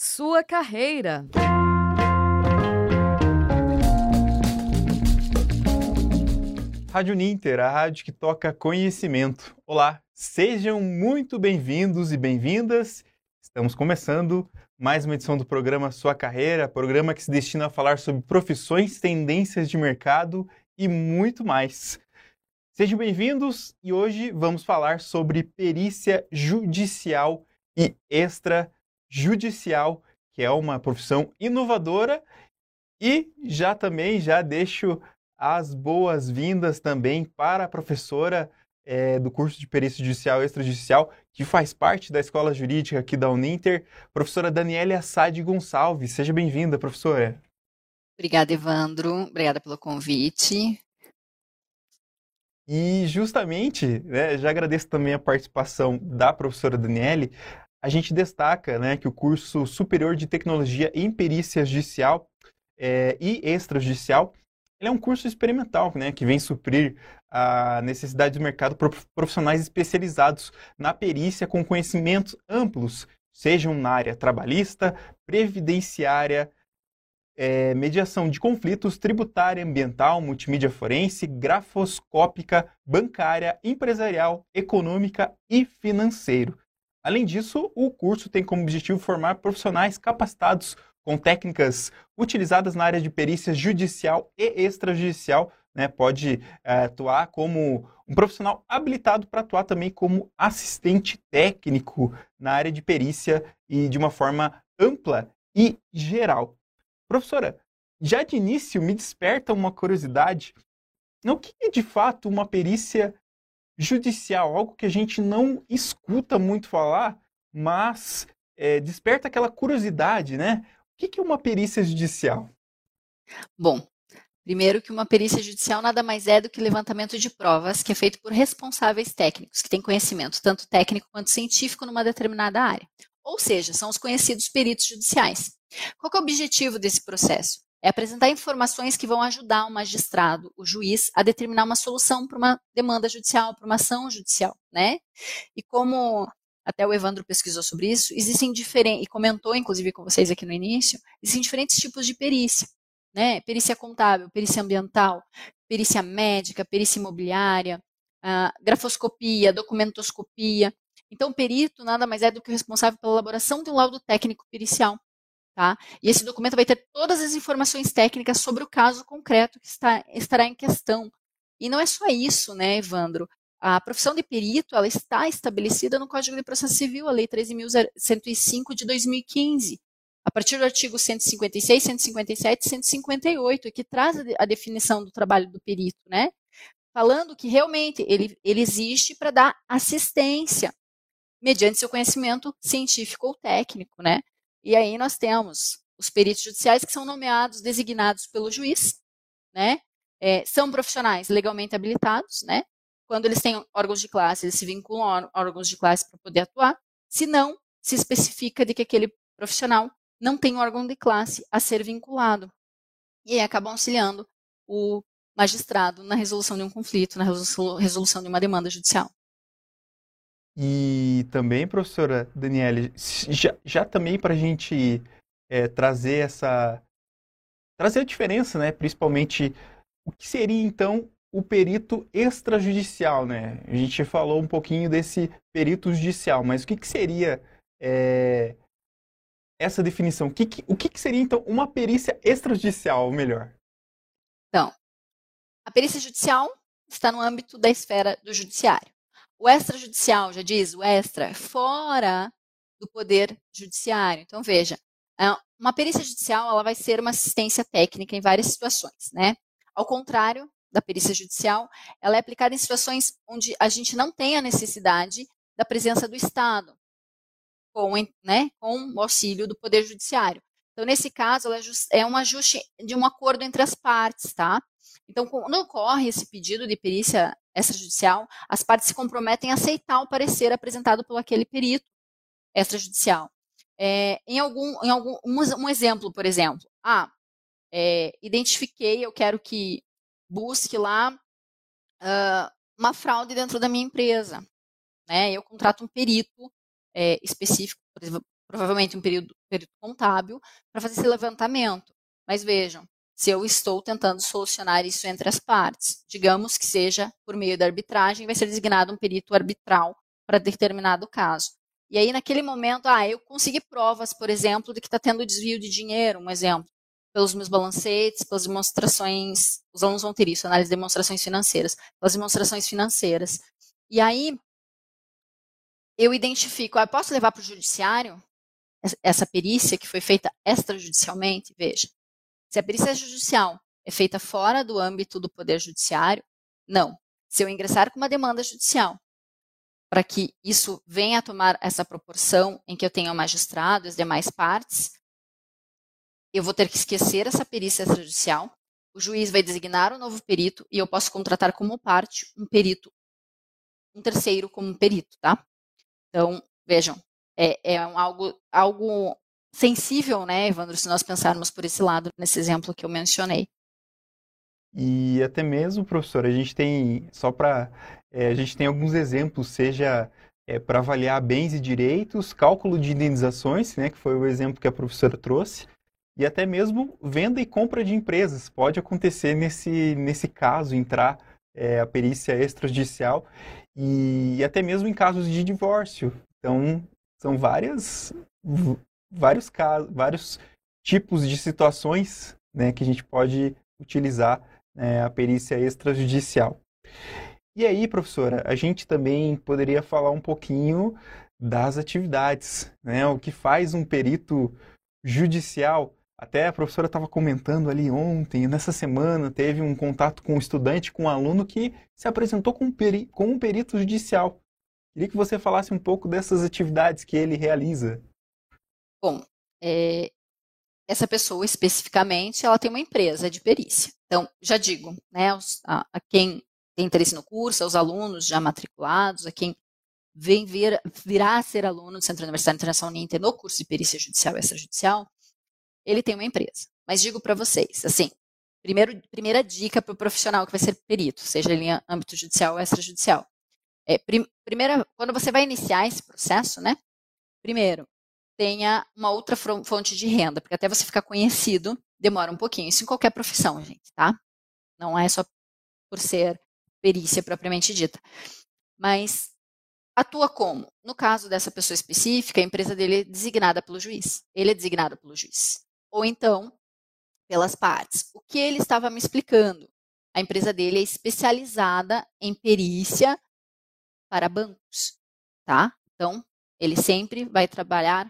Sua carreira. Rádio Ninter, a rádio que toca conhecimento. Olá, sejam muito bem-vindos e bem-vindas. Estamos começando mais uma edição do programa Sua Carreira, programa que se destina a falar sobre profissões, tendências de mercado e muito mais. Sejam bem-vindos e hoje vamos falar sobre perícia judicial e extrajudicial, que é uma profissão inovadora e já também já deixo as boas-vindas também para a professora é, do curso de Perícia Judicial e Extrajudicial, que faz parte da Escola Jurídica aqui da Uninter, professora Daniela Assad Gonçalves. Seja bem-vinda, professora. Obrigada, Evandro. Obrigada pelo convite. E justamente, né, já agradeço também a participação da professora Daniele, a gente destaca né, que o curso Superior de Tecnologia em Perícia Judicial é, e Extrajudicial ele é um curso experimental, né, que vem suprir a necessidade do mercado por profissionais especializados na perícia com conhecimentos amplos, sejam na área trabalhista, previdenciária, é, mediação de conflitos, tributária, ambiental, multimídia forense, grafoscópica, bancária, empresarial, econômica e financeiro. Além disso, o curso tem como objetivo formar profissionais capacitados com técnicas utilizadas na área de perícia judicial e extrajudicial, né, pode é, atuar como um profissional habilitado para atuar também como assistente técnico na área de perícia e de uma forma ampla e geral. Professora, já de início me desperta uma curiosidade. O que é de fato uma perícia judicial? Algo que a gente não escuta muito falar, mas é, desperta aquela curiosidade, né? O que é uma perícia judicial? Bom, primeiro que uma perícia judicial nada mais é do que levantamento de provas que é feito por responsáveis técnicos, que têm conhecimento tanto técnico quanto científico numa determinada área. Ou seja, são os conhecidos peritos judiciais. Qual é o objetivo desse processo? É apresentar informações que vão ajudar o magistrado, o juiz, a determinar uma solução para uma demanda judicial, para uma ação judicial, né? E como até o Evandro pesquisou sobre isso, existem diferentes, e comentou inclusive com vocês aqui no início, existem diferentes tipos de perícia, né? Perícia contábil, perícia ambiental, perícia médica, perícia imobiliária, grafoscopia, documentoscopia. Então, perito nada mais é do que o responsável pela elaboração de um laudo técnico pericial. Tá? E esse documento vai ter todas as informações técnicas sobre o caso concreto que está, estará em questão. E não é só isso, né, Evandro? A profissão de perito ela está estabelecida no Código de Processo Civil, a Lei 13.105 de 2015, a partir do artigo 156, 157 e 158, que traz a definição do trabalho do perito, né? Falando que realmente ele, ele existe para dar assistência, mediante seu conhecimento científico ou técnico, né? E aí nós temos os peritos judiciais que são nomeados, designados pelo juiz, né? É, são profissionais legalmente habilitados, né? Quando eles têm órgãos de classe, eles se vinculam a órgãos de classe para poder atuar. Se não, se especifica de que aquele profissional não tem órgão de classe a ser vinculado. E aí acabam auxiliando o magistrado na resolução de um conflito, na resolução de uma demanda judicial. E também, professora Daniele, já, já também para a gente é, trazer essa. trazer a diferença, né? Principalmente, o que seria então o perito extrajudicial, né? A gente falou um pouquinho desse perito judicial, mas o que, que seria é, essa definição? O, que, que, o que, que seria, então, uma perícia extrajudicial, ou melhor? Então, a perícia judicial está no âmbito da esfera do judiciário. O extrajudicial, já diz, o extra, fora do poder judiciário. Então, veja, é, uma perícia judicial ela vai ser uma assistência técnica em várias situações, né? Ao contrário da perícia judicial, ela é aplicada em situações onde a gente não tem a necessidade da presença do Estado, com, né, com o auxílio do Poder Judiciário. Então, nesse caso, é, é um ajuste de um acordo entre as partes, tá? Então, quando ocorre esse pedido de perícia extrajudicial, as partes se comprometem a aceitar o parecer apresentado pelo aquele perito extrajudicial. É, em algum, em algum um, um exemplo, por exemplo, ah, é, identifiquei, eu quero que busque lá uh, uma fraude dentro da minha empresa. Né? Eu contrato um perito é, específico, provavelmente um período, período contábil, para fazer esse levantamento. Mas vejam, se eu estou tentando solucionar isso entre as partes, digamos que seja por meio da arbitragem, vai ser designado um perito arbitral para determinado caso. E aí, naquele momento, ah, eu consegui provas, por exemplo, de que está tendo desvio de dinheiro, um exemplo, pelos meus balancetes, pelas demonstrações, os alunos vão ter isso, análise de demonstrações financeiras, pelas demonstrações financeiras. E aí, eu identifico, ah, posso levar para o judiciário essa perícia que foi feita extrajudicialmente? Veja, se a perícia judicial é feita fora do âmbito do Poder Judiciário, não. Se eu ingressar com uma demanda judicial para que isso venha a tomar essa proporção em que eu tenha o magistrado e as demais partes, eu vou ter que esquecer essa perícia extrajudicial, o juiz vai designar um novo perito e eu posso contratar como parte um perito, um terceiro como perito, tá? Então, vejam, é, é um, algo, algo sensível, né, Evandro, se nós pensarmos por esse lado, nesse exemplo que eu mencionei. E até mesmo, professor, a gente tem, só para, é, a gente tem alguns exemplos, seja é, para avaliar bens e direitos, cálculo de indenizações, né, que foi o exemplo que a professora trouxe, e até mesmo venda e compra de empresas. Pode acontecer nesse, nesse caso, entrar é, a perícia extrajudicial, e, e até mesmo em casos de divórcio. Então, são várias vários casos, vários tipos de situações né, que a gente pode utilizar né, a perícia extrajudicial. E aí, professora, a gente também poderia falar um pouquinho das atividades, né? O que faz um perito judicial? Até a professora estava comentando ali ontem, nessa semana, teve um contato com um estudante, com um aluno que se apresentou como, peri como um perito judicial. Queria que você falasse um pouco dessas atividades que ele realiza. Bom, é, essa pessoa especificamente, ela tem uma empresa de perícia. Então, já digo, né, a, a quem tem interesse no curso, aos alunos já matriculados, a quem vem vir, virá a ser aluno do Centro Universitário Internacional Uninter no curso de perícia judicial e extrajudicial, ele tem uma empresa. Mas digo para vocês, assim, primeiro, primeira dica para o profissional que vai ser perito, seja ele em âmbito judicial ou extrajudicial. É, prim, primeira, quando você vai iniciar esse processo, né? Primeiro, tenha uma outra fonte de renda, porque até você ficar conhecido demora um pouquinho. Isso em qualquer profissão, gente, tá? Não é só por ser perícia propriamente dita. Mas atua como? No caso dessa pessoa específica, a empresa dele é designada pelo juiz. Ele é designado pelo juiz. Ou então, pelas partes. O que ele estava me explicando? A empresa dele é especializada em perícia para bancos, tá? Então, ele sempre vai trabalhar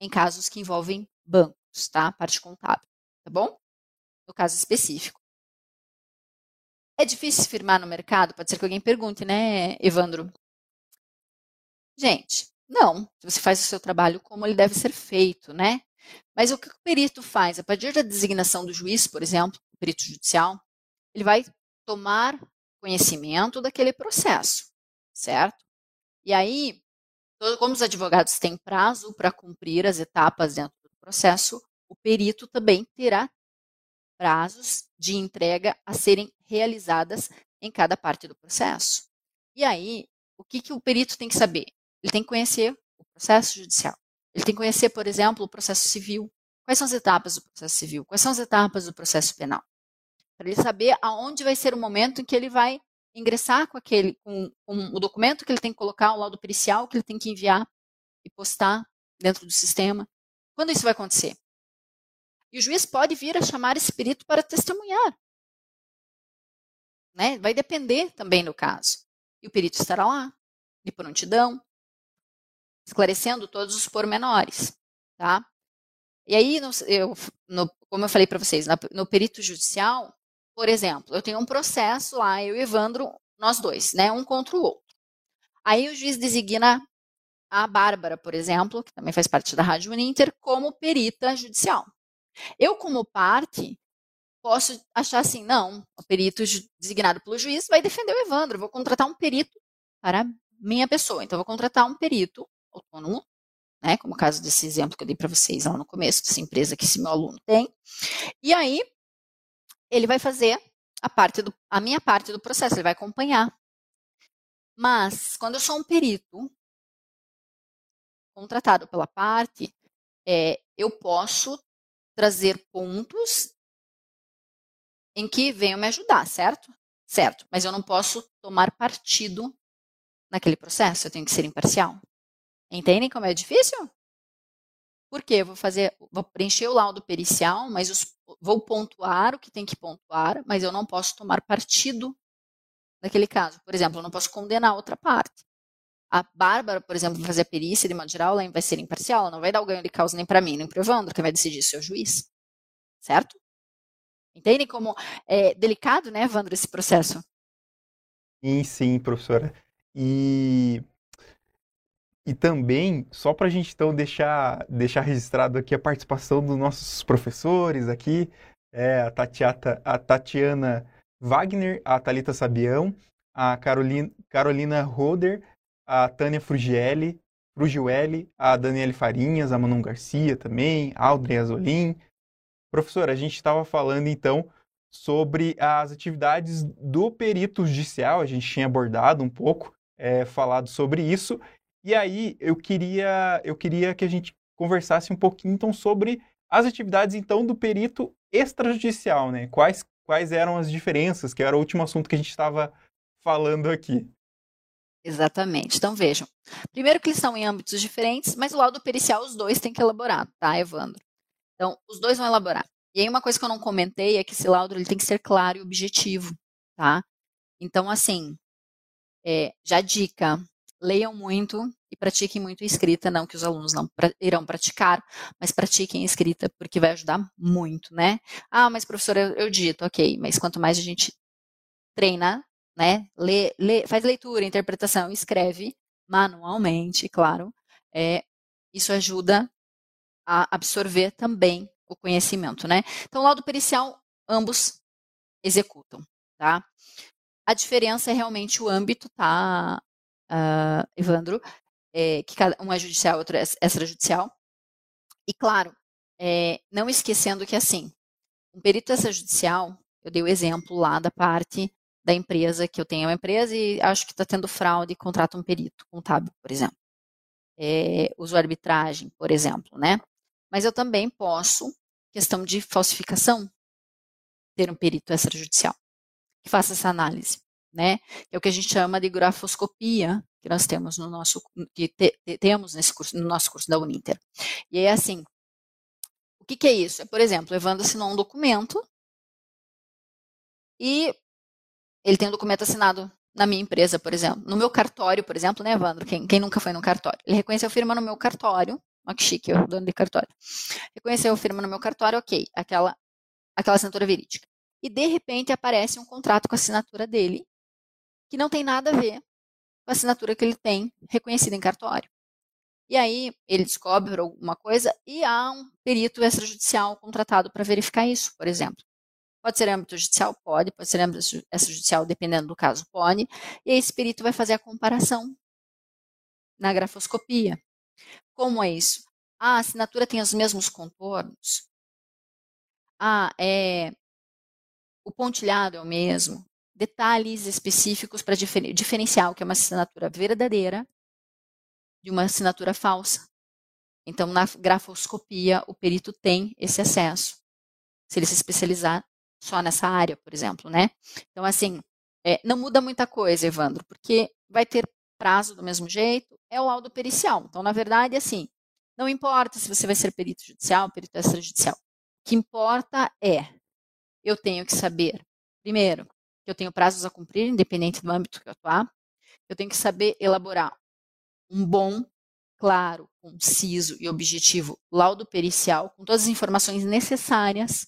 em casos que envolvem bancos, tá? Parte contábil, tá bom? No caso específico. É difícil firmar no mercado? Pode ser que alguém pergunte, né, Evandro? Gente, não. Você faz o seu trabalho como ele deve ser feito, né? Mas o que o perito faz? A partir da designação do juiz, por exemplo, o perito judicial, ele vai tomar conhecimento daquele processo, certo? E aí, como os advogados têm prazo para cumprir as etapas dentro do processo, o perito também terá prazos de entrega a serem realizadas em cada parte do processo. E aí, o que, que o perito tem que saber? Ele tem que conhecer o processo judicial. Ele tem que conhecer, por exemplo, o processo civil. Quais são as etapas do processo civil? Quais são as etapas do processo penal? Para ele saber aonde vai ser o momento em que ele vai ingressar com aquele, com, com, o documento que ele tem que colocar, o laudo pericial que ele tem que enviar e postar dentro do sistema. Quando isso vai acontecer? E o juiz pode vir a chamar esse perito para testemunhar. Né? Vai depender também do caso. E o perito estará lá, de prontidão, esclarecendo todos os pormenores. Tá? E aí, eu, no, como eu falei para vocês, no perito judicial, por exemplo, eu tenho um processo lá, eu e Evandro, nós dois, né, um contra o outro. Aí o juiz designa a Bárbara, por exemplo, que também faz parte da Rádio Uninter, como perita judicial. Eu, como parte, posso achar assim, não, o perito designado pelo juiz vai defender o Evandro, vou contratar um perito para minha pessoa. Então, vou contratar um perito autônomo, né, como o caso desse exemplo que eu dei para vocês lá no começo, dessa empresa que esse meu aluno tem. E aí, ele vai fazer a, parte do, a minha parte do processo, ele vai acompanhar. Mas, quando eu sou um perito, contratado pela parte, é, eu posso trazer pontos em que venham me ajudar, certo? Certo, mas eu não posso tomar partido naquele processo, eu tenho que ser imparcial. Entendem como é difícil? Porque eu vou fazer, vou preencher o laudo pericial, mas os, vou pontuar o que tem que pontuar, mas eu não posso tomar partido naquele caso. Por exemplo, eu não posso condenar outra parte. A Bárbara, por exemplo, vai fazer a perícia de modo geral, ela vai ser imparcial, ela não vai dar o ganho de causa nem para mim, nem para o Evandro, quem vai decidir isso o juiz. Certo? Entendem como é delicado, né, Evandro, esse processo? Sim, sim, professora. E, e também, só para a gente então deixar, deixar registrado aqui a participação dos nossos professores aqui, é, a, Tatiata, a Tatiana Wagner, a Talita Sabião, a Carolina, Carolina Roder, a Tânia Frugielli, Frugiueli, a Daniele Farinhas, a Manon Garcia também, a Audrey Azolin. Professor, a gente estava falando então sobre as atividades do perito judicial, a gente tinha abordado um pouco, é, falado sobre isso, e aí eu queria, eu queria que a gente conversasse um pouquinho então sobre as atividades então do perito extrajudicial, né? Quais quais eram as diferenças, que era o último assunto que a gente estava falando aqui. Exatamente. Então vejam. Primeiro que eles estão em âmbitos diferentes, mas o laudo pericial os dois têm que elaborar, tá, Evandro? Então, os dois vão elaborar. E aí uma coisa que eu não comentei é que esse laudo ele tem que ser claro e objetivo, tá? Então, assim, é, já dica, leiam muito e pratiquem muito escrita, não que os alunos não pra, irão praticar, mas pratiquem escrita, porque vai ajudar muito, né? Ah, mas professora, eu, eu dito, ok, mas quanto mais a gente treina, né, lê, lê, faz leitura, interpretação, escreve manualmente, claro, é, isso ajuda a absorver também o conhecimento, né? Então, o laudo pericial, ambos executam, tá? A diferença é realmente o âmbito, tá, uh, Evandro? É, que cada, um é judicial, outro é extrajudicial. E, claro, é, não esquecendo que, assim, um perito extrajudicial, eu dei o exemplo lá da parte da empresa, que eu tenho uma empresa e acho que está tendo fraude e contrata um perito contábil, por exemplo. É, uso arbitragem, por exemplo, né? Mas eu também posso, questão de falsificação, ter um perito extrajudicial que faça essa análise, né? Que é o que a gente chama de grafoscopia, que nós temos no nosso que te, temos nesse curso, no nosso curso da Uninter. E é assim, o que, que é isso? É, por exemplo, o Evandro assinou um documento e ele tem um documento assinado na minha empresa, por exemplo. No meu cartório, por exemplo, né, Evandro? Quem, quem nunca foi no cartório? Ele reconheceu a firma no meu cartório Olha que chique, o dono de cartório. Reconheceu a firma no meu cartório, ok, aquela, aquela assinatura verídica. E de repente aparece um contrato com a assinatura dele, que não tem nada a ver com a assinatura que ele tem reconhecida em cartório. E aí ele descobre alguma coisa e há um perito extrajudicial contratado para verificar isso, por exemplo. Pode ser âmbito judicial? Pode. Pode ser âmbito extrajudicial, dependendo do caso? Pode. E esse perito vai fazer a comparação na grafoscopia. Como é isso? A assinatura tem os mesmos contornos? Ah, é, o pontilhado é o mesmo? Detalhes específicos para difer diferenciar o que é uma assinatura verdadeira de uma assinatura falsa. Então, na grafoscopia, o perito tem esse acesso, se ele se especializar só nessa área, por exemplo, né? Então, assim, é, não muda muita coisa, Evandro, porque vai ter prazo do mesmo jeito, é o laudo pericial. Então, na verdade, assim, não importa se você vai ser perito judicial, perito extrajudicial. O que importa é, eu tenho que saber, primeiro, que eu tenho prazos a cumprir, independente do âmbito que eu atuar. Eu tenho que saber elaborar um bom, claro, conciso e objetivo laudo pericial, com todas as informações necessárias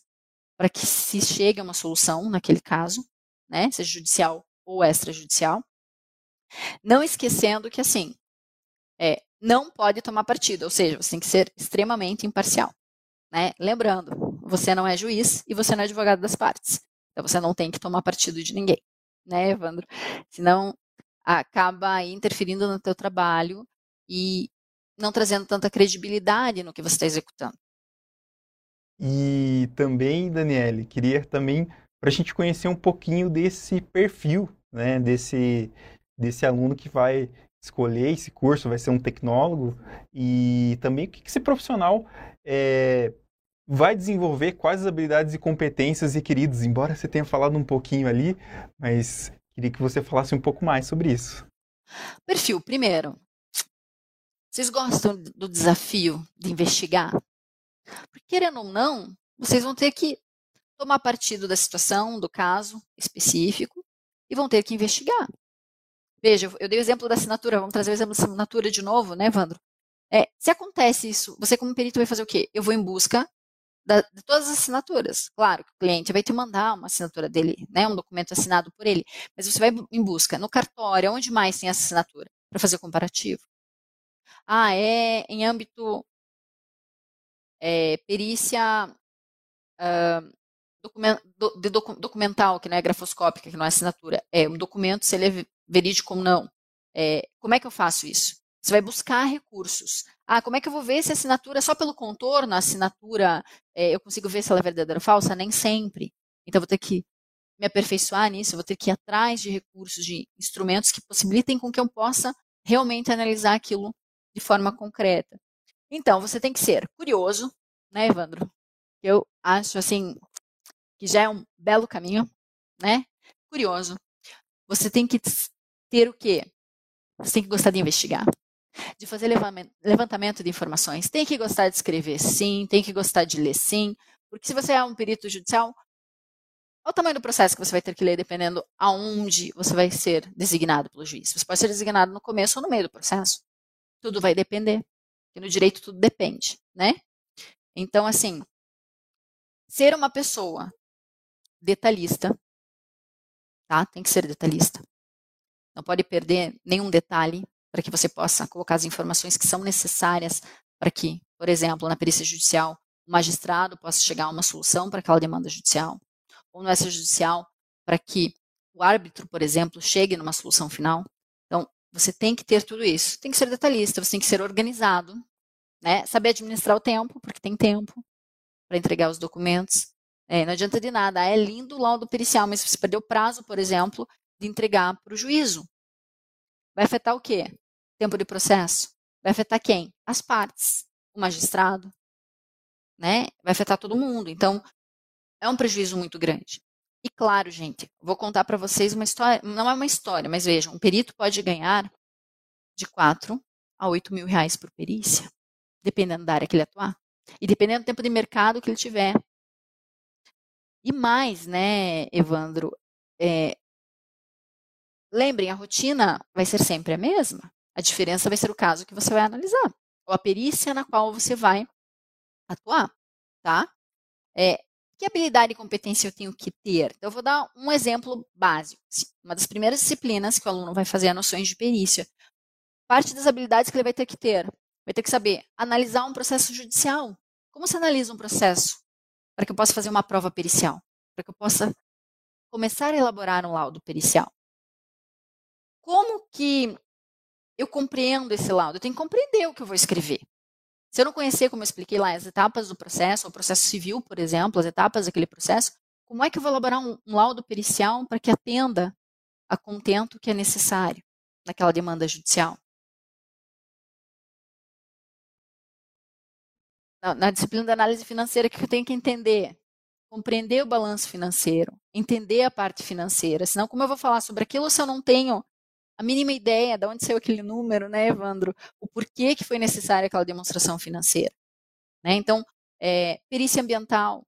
para que se chegue a uma solução naquele caso, né, seja judicial ou extrajudicial. Não esquecendo que, assim, é, não pode tomar partido, ou seja, você tem que ser extremamente imparcial. Né? Lembrando, você não é juiz e você não é advogado das partes. Então você não tem que tomar partido de ninguém, né, Evandro? Senão acaba interferindo no teu trabalho e não trazendo tanta credibilidade no que você está executando. E também, Daniele, queria também para a gente conhecer um pouquinho desse perfil, né, desse desse aluno que vai escolher esse curso, vai ser um tecnólogo, e também o que esse profissional é, vai desenvolver, quais as habilidades e competências requeridas, embora você tenha falado um pouquinho ali, mas queria que você falasse um pouco mais sobre isso. Perfil, primeiro, vocês gostam do desafio de investigar? Porque, querendo ou não, vocês vão ter que tomar partido da situação, do caso específico, e vão ter que investigar. Veja, eu dei o exemplo da assinatura, vamos trazer o exemplo da assinatura de novo, né, Evandro? É, se acontece isso, você como perito vai fazer o quê? Eu vou em busca da, de todas as assinaturas. Claro que o cliente vai te mandar uma assinatura dele, né, um documento assinado por ele, mas você vai em busca no cartório, onde mais tem essa assinatura, para fazer o comparativo. Ah, é em âmbito é, perícia uh, document, do, de docu, documental, que não é grafoscópica, que não é assinatura, é um documento, se ele é verídico ou não. É, como é que eu faço isso? Você vai buscar recursos. Ah, como é que eu vou ver se a assinatura, só pelo contorno, a assinatura, é, eu consigo ver se ela é verdadeira ou falsa? Nem sempre. Então, vou ter que me aperfeiçoar nisso, vou ter que ir atrás de recursos, de instrumentos que possibilitem com que eu possa realmente analisar aquilo de forma concreta. Então, você tem que ser curioso, né, Evandro? Eu acho, assim, que já é um belo caminho, né? Curioso. Você tem que ter o quê? Você tem que gostar de investigar, de fazer levantamento de informações. Tem que gostar de escrever, sim. Tem que gostar de ler, sim. Porque se você é um perito judicial, Olha o tamanho do processo que você vai ter que ler, dependendo aonde você vai ser designado pelo juiz. Você pode ser designado no começo ou no meio do processo. Tudo vai depender. Porque no direito tudo depende, né? Então, assim, ser uma pessoa detalhista, tá? Tem que ser detalhista. Não pode perder nenhum detalhe para que você possa colocar as informações que são necessárias para que, por exemplo, na perícia judicial, o magistrado possa chegar a uma solução para aquela demanda judicial, ou no extrajudicial, para que o árbitro, por exemplo, chegue numa solução final. Então, você tem que ter tudo isso. Tem que ser detalhista, você tem que ser organizado, né? Saber administrar o tempo, porque tem tempo para entregar os documentos. É, não adianta de nada. é lindo o laudo pericial, mas você perdeu o prazo, por exemplo, de entregar para o juízo. Vai afetar o quê? Tempo de processo. Vai afetar quem? As partes. O magistrado. Né? Vai afetar todo mundo. Então, é um prejuízo muito grande. E claro, gente, vou contar para vocês uma história, não é uma história, mas vejam, um perito pode ganhar de 4 a 8 mil reais por perícia, dependendo da área que ele atuar. E dependendo do tempo de mercado que ele tiver. E mais, né, Evandro, é, lembrem, a rotina vai ser sempre a mesma. A diferença vai ser o caso que você vai analisar, ou a perícia na qual você vai atuar, tá? É, que habilidade e competência eu tenho que ter? Então, eu vou dar um exemplo básico. Assim, uma das primeiras disciplinas que o aluno vai fazer é noções de perícia. Parte das habilidades que ele vai ter que ter. Vai ter que saber analisar um processo judicial. Como se analisa um processo? Para que eu possa fazer uma prova pericial. Para que eu possa começar a elaborar um laudo pericial. Como que eu compreendo esse laudo? Eu tenho que compreender o que eu vou escrever. Se eu não conhecer, como eu expliquei lá, as etapas do processo, o processo civil, por exemplo, as etapas daquele processo, como é que eu vou elaborar um, um laudo pericial para que atenda a contento que é necessário naquela demanda judicial? Na, na disciplina da análise financeira, o que eu tenho que entender? Compreender o balanço financeiro, entender a parte financeira. Senão, como eu vou falar sobre aquilo se eu não tenho a mínima ideia de onde saiu aquele número, né, Evandro? O porquê que foi necessária aquela demonstração financeira. Né? Então, é, perícia ambiental.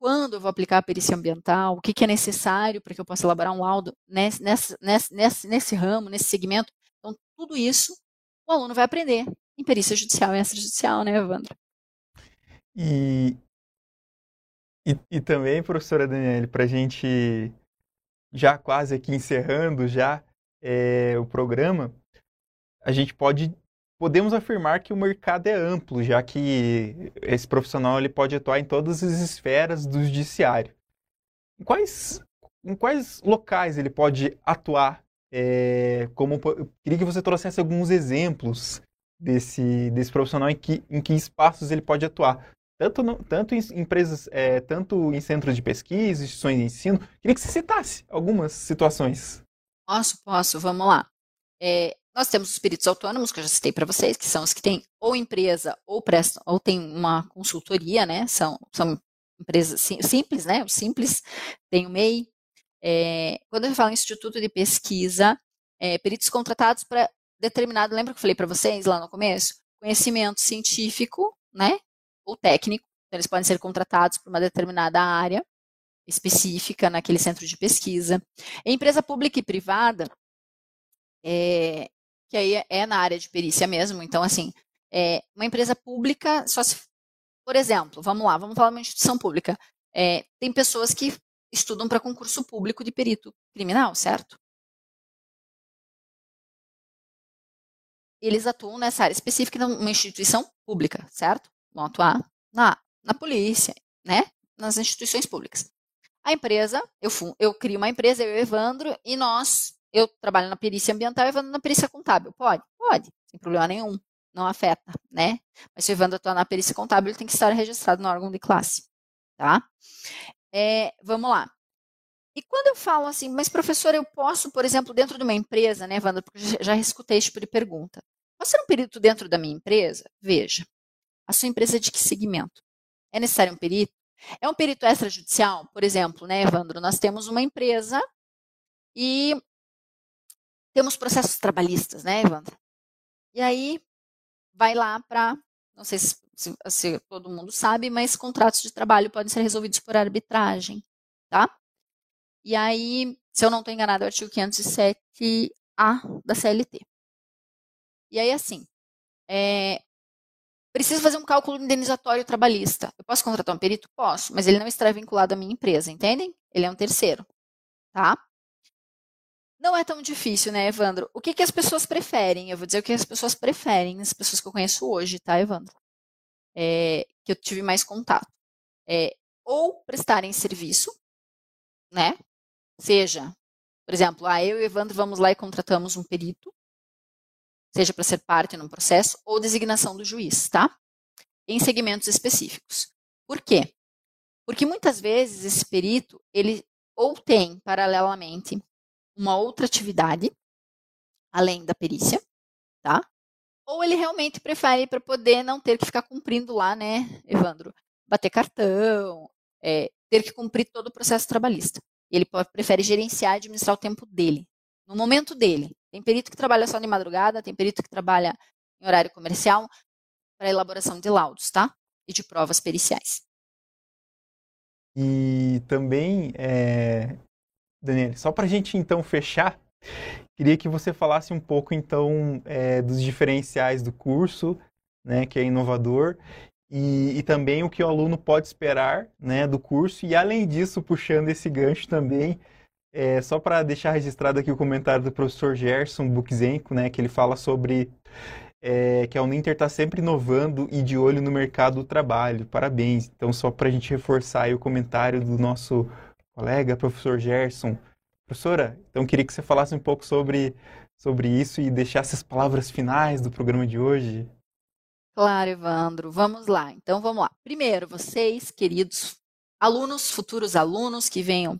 Quando eu vou aplicar a perícia ambiental? O que, que é necessário para que eu possa elaborar um laudo nesse, nesse, nesse, nesse ramo, nesse segmento? Então, tudo isso o aluno vai aprender em perícia judicial e extrajudicial, né, Evandro? E, e, e também, professora Daniele, para a gente já quase aqui encerrando já, é, o programa, a gente pode podemos afirmar que o mercado é amplo, já que esse profissional ele pode atuar em todas as esferas do judiciário. Em quais, em quais locais ele pode atuar? É, como eu queria que você trouxesse alguns exemplos desse, desse profissional em que, em que espaços ele pode atuar. Tanto, no, tanto em empresas, é, tanto em centros de pesquisa, instituições de ensino. Queria que você citasse algumas situações. Posso, posso, vamos lá. É, nós temos os peritos autônomos, que eu já citei para vocês, que são os que têm ou empresa ou prestam, ou tem uma consultoria, né? São, são empresas simples, né? O simples tem o MEI. É, quando eu falo em instituto de pesquisa, é, peritos contratados para determinado, lembra que eu falei para vocês lá no começo? Conhecimento científico, né? Ou técnico. Então, eles podem ser contratados por uma determinada área específica naquele centro de pesquisa. Em empresa pública e privada, é, que aí é na área de perícia mesmo. Então, assim, é, uma empresa pública, só se, por exemplo, vamos lá, vamos falar de uma instituição pública. É, tem pessoas que estudam para concurso público de perito criminal, certo? Eles atuam nessa área específica numa instituição pública, certo? Vão atuar na, na polícia, né? Nas instituições públicas. A empresa, eu, eu crio uma empresa, eu e o Evandro, e nós eu trabalho na perícia ambiental e Evandro na perícia contábil. Pode? Pode, sem problema nenhum. Não afeta, né? Mas se o Evandro atuar na perícia contábil, ele tem que estar registrado no órgão de classe, tá? É, vamos lá. E quando eu falo assim, mas professor, eu posso, por exemplo, dentro de uma empresa, né, Evandro, porque já escutei esse tipo de pergunta. Posso ser um perito dentro da minha empresa? Veja, a sua empresa é de que segmento? É necessário um perito? É um perito extrajudicial? Por exemplo, né, Evandro, nós temos uma empresa e temos processos trabalhistas, né, Evandro? E aí vai lá para, não sei se, se, se, todo mundo sabe, mas contratos de trabalho podem ser resolvidos por arbitragem, tá? E aí, se eu não estou enganado, é o artigo 507A da CLT. E aí, assim, é, preciso fazer um cálculo indenizatório trabalhista. Eu posso contratar um perito? Posso, mas ele não estará vinculado à minha empresa, entendem? Ele é um terceiro, tá? Não é tão difícil, né, Evandro? O que, que as pessoas preferem? Eu vou dizer o que as pessoas preferem, as pessoas que eu conheço hoje, tá, Evandro? É, que eu tive mais contato. É, ou prestarem serviço, né? Seja, por exemplo, ah, eu e Evandro vamos lá e contratamos um perito, seja para ser parte num processo, ou designação do juiz, tá? Em segmentos específicos. Por quê? Porque muitas vezes esse perito, ele ou tem paralelamente uma outra atividade além da perícia, tá? Ou ele realmente prefere para poder não ter que ficar cumprindo lá, né, Evandro, bater cartão, é, ter que cumprir todo o processo trabalhista. Ele prefere gerenciar e administrar o tempo dele, no momento dele. Tem perito que trabalha só de madrugada, tem perito que trabalha em horário comercial para elaboração de laudos, tá? E de provas periciais. E também é, Daniel, só para a gente então fechar, queria que você falasse um pouco então é, dos diferenciais do curso, né, que é inovador, e, e, também o que o aluno pode esperar né, do curso. E além disso, puxando esse gancho também, é, só para deixar registrado aqui o comentário do professor Gerson Buxenko, né, que ele fala sobre é, que a Uninter está sempre inovando e de olho no mercado do trabalho. Parabéns. Então, só para a gente reforçar o comentário do nosso colega, professor Gerson. Professora, então queria que você falasse um pouco sobre, sobre isso e deixasse as palavras finais do programa de hoje. Claro, Evandro. Vamos lá. Então, vamos lá. Primeiro, vocês, queridos alunos, futuros alunos que venham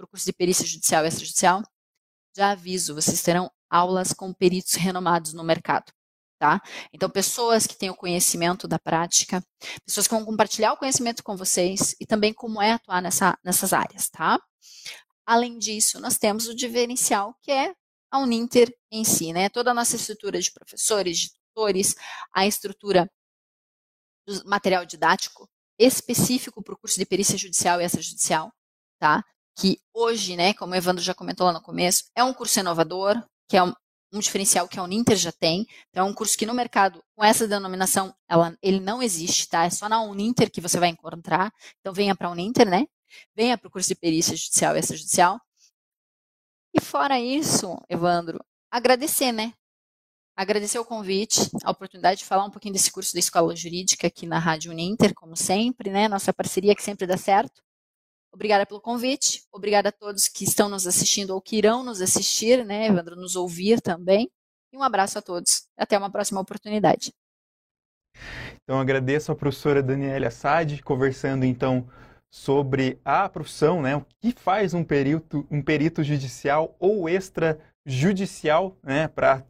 para o curso de perícia judicial e extrajudicial, já aviso, vocês terão aulas com peritos renomados no mercado tá? Então, pessoas que têm o conhecimento da prática, pessoas que vão compartilhar o conhecimento com vocês e também como é atuar nessa, nessas áreas, tá? Além disso, nós temos o diferencial que é a Uninter em si, né? Toda a nossa estrutura de professores, de tutores, a estrutura do material didático específico para o curso de perícia judicial e extrajudicial, tá? Que hoje, né, como o Evandro já comentou lá no começo, é um curso inovador, que é um, um diferencial que a Uninter já tem. Então, é um curso que no mercado, com essa denominação, ela, ele não existe, tá? É só na Uninter que você vai encontrar. Então, venha para a Uninter, né? Venha para o curso de perícia judicial e extrajudicial. E fora isso, Evandro, agradecer, né? Agradecer o convite, a oportunidade de falar um pouquinho desse curso da Escola Jurídica aqui na Rádio Uninter, como sempre, né? Nossa parceria que sempre dá certo. Obrigada pelo convite, obrigada a todos que estão nos assistindo ou que irão nos assistir, né, Evandro, nos ouvir também. E um abraço a todos. Até uma próxima oportunidade. Então, agradeço a professora Daniela Assad, conversando então sobre a profissão, né, o que faz um perito, um perito judicial ou extrajudicial, né, para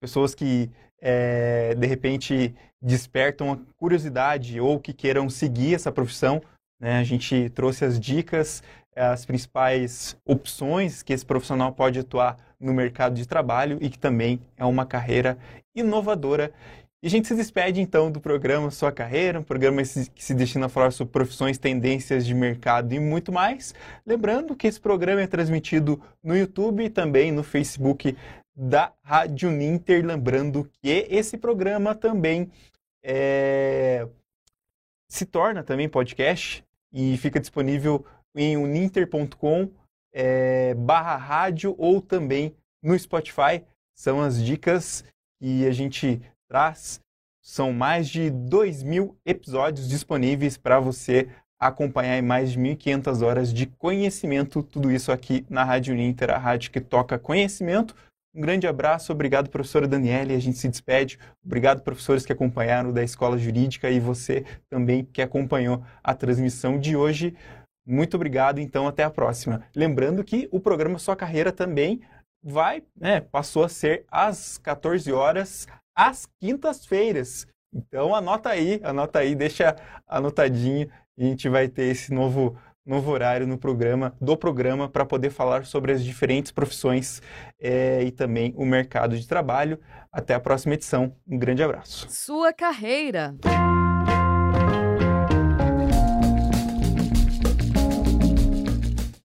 pessoas que é, de repente despertam a curiosidade ou que queiram seguir essa profissão. Né? A gente trouxe as dicas, as principais opções que esse profissional pode atuar no mercado de trabalho e que também é uma carreira inovadora. E a gente se despede então do programa Sua Carreira, um programa que se destina a falar sobre profissões, tendências de mercado e muito mais. Lembrando que esse programa é transmitido no YouTube e também no Facebook da Rádio Ninter. Lembrando que esse programa também é... se torna também podcast e fica disponível em uninter.com é, barra rádio ou também no Spotify. São as dicas que a gente traz. São mais de 2 mil episódios disponíveis para você acompanhar mais de 1.500 horas de conhecimento. Tudo isso aqui na Rádio Ninter, a rádio que toca conhecimento. Um grande abraço, obrigado, professora Daniela, a gente se despede. Obrigado, professores que acompanharam da Escola Jurídica e você também que acompanhou a transmissão de hoje. Muito obrigado, então até a próxima. Lembrando que o programa Sua Carreira também vai, né, passou a ser às 14 horas, às quintas-feiras. Então anota aí, anota aí, deixa anotadinho e a gente vai ter esse novo novo horário no programa, do programa, para poder falar sobre as diferentes profissões é, e também o mercado de trabalho. Até a próxima edição. Um grande abraço. Sua carreira.